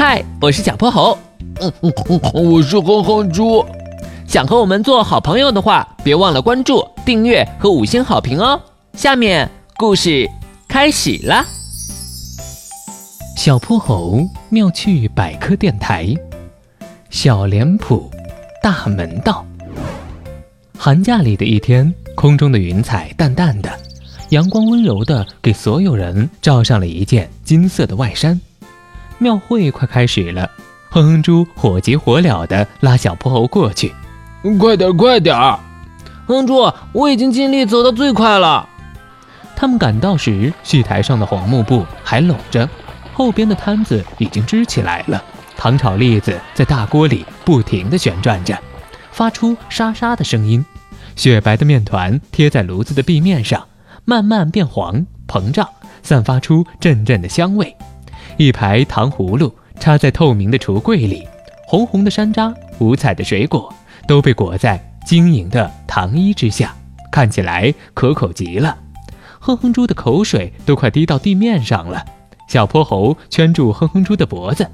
嗨，我是小泼猴。嗯嗯嗯，我是哼哼猪。想和我们做好朋友的话，别忘了关注、订阅和五星好评哦。下面故事开始啦。小泼猴妙趣百科电台，小脸谱大门道。寒假里的一天，空中的云彩淡淡的，阳光温柔的给所有人罩上了一件金色的外衫。庙会快开始了，哼哼猪火急火燎地拉小泼猴过去。快点，快点！哼哼猪，我已经尽力走到最快了。他们赶到时，戏台上的红幕布还拢着，后边的摊子已经支起来了。糖炒栗子在大锅里不停地旋转着，发出沙沙的声音。雪白的面团贴在炉子的壁面上，慢慢变黄、膨胀，散发出阵阵的香味。一排糖葫芦插在透明的橱柜里，红红的山楂、五彩的水果都被裹在晶莹的糖衣之下，看起来可口极了。哼哼猪的口水都快滴到地面上了。小泼猴圈住哼哼猪的脖子：“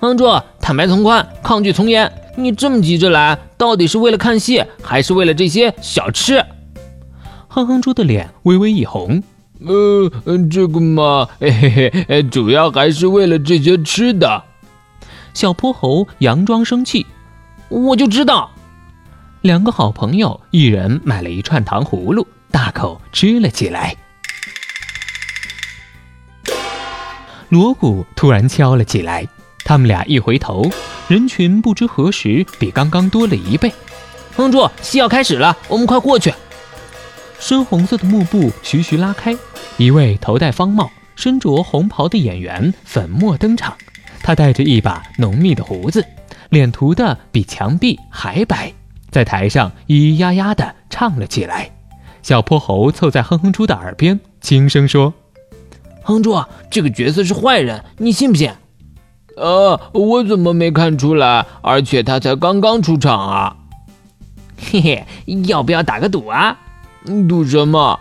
哼哼猪，坦白从宽，抗拒从严。你这么急着来，到底是为了看戏，还是为了这些小吃？”哼哼猪的脸微微一红。呃，这个嘛，嘿嘿嘿，主要还是为了这些吃的。小泼猴佯装生气，我就知道。两个好朋友一人买了一串糖葫芦，大口吃了起来。锣鼓突然敲了起来，他们俩一回头，人群不知何时比刚刚多了一倍。哼猪，戏要开始了，我们快过去。深红色的幕布徐徐拉开，一位头戴方帽、身着红袍的演员粉墨登场。他带着一把浓密的胡子，脸涂的比墙壁还白，在台上咿咿呀呀地唱了起来。小泼猴凑在哼哼猪的耳边轻声说：“哼猪，这个角色是坏人，你信不信？”“呃，我怎么没看出来？而且他才刚刚出场啊！”“嘿嘿，要不要打个赌啊？”赌什么？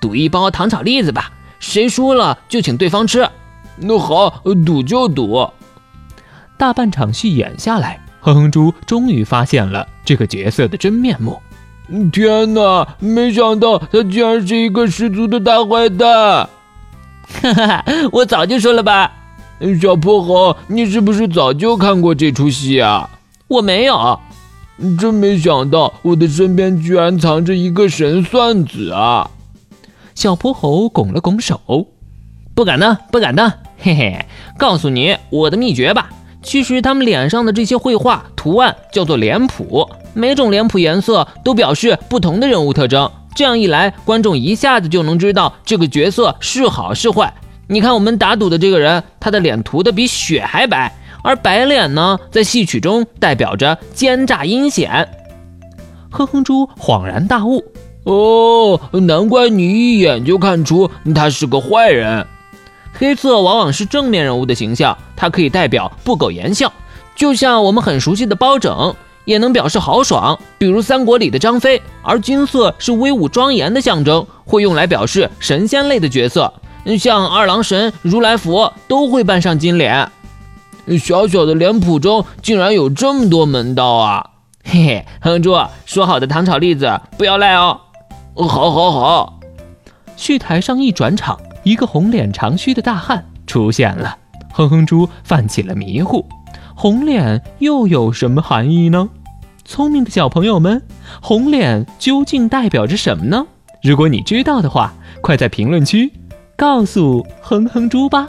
赌一包糖炒栗子吧，谁输了就请对方吃。那好，赌就赌。大半场戏演下来，哼哼猪终于发现了这个角色的真面目。天哪，没想到他竟然是一个十足的大坏蛋！哈哈，我早就说了吧。小泼猴，你是不是早就看过这出戏啊？我没有。真没想到，我的身边居然藏着一个神算子啊！小泼猴拱了拱手，不敢当，不敢当。嘿嘿，告诉你我的秘诀吧。其实他们脸上的这些绘画图案叫做脸谱，每种脸谱颜色都表示不同的人物特征。这样一来，观众一下子就能知道这个角色是好是坏。你看，我们打赌的这个人，他的脸涂的比雪还白。而白脸呢，在戏曲中代表着奸诈阴险。哼哼猪恍然大悟：“哦，难怪你一眼就看出他是个坏人。黑色往往是正面人物的形象，它可以代表不苟言笑，就像我们很熟悉的包拯，也能表示豪爽，比如三国里的张飞。而金色是威武庄严的象征，会用来表示神仙类的角色，像二郎神、如来佛都会扮上金脸。”小小的脸谱中竟然有这么多门道啊！嘿嘿，哼猪，说好的糖炒栗子不要赖哦。好，好，好。戏台上一转场，一个红脸长须的大汉出现了。哼哼猪犯起了迷糊，红脸又有什么含义呢？聪明的小朋友们，红脸究竟代表着什么呢？如果你知道的话，快在评论区告诉哼哼猪吧。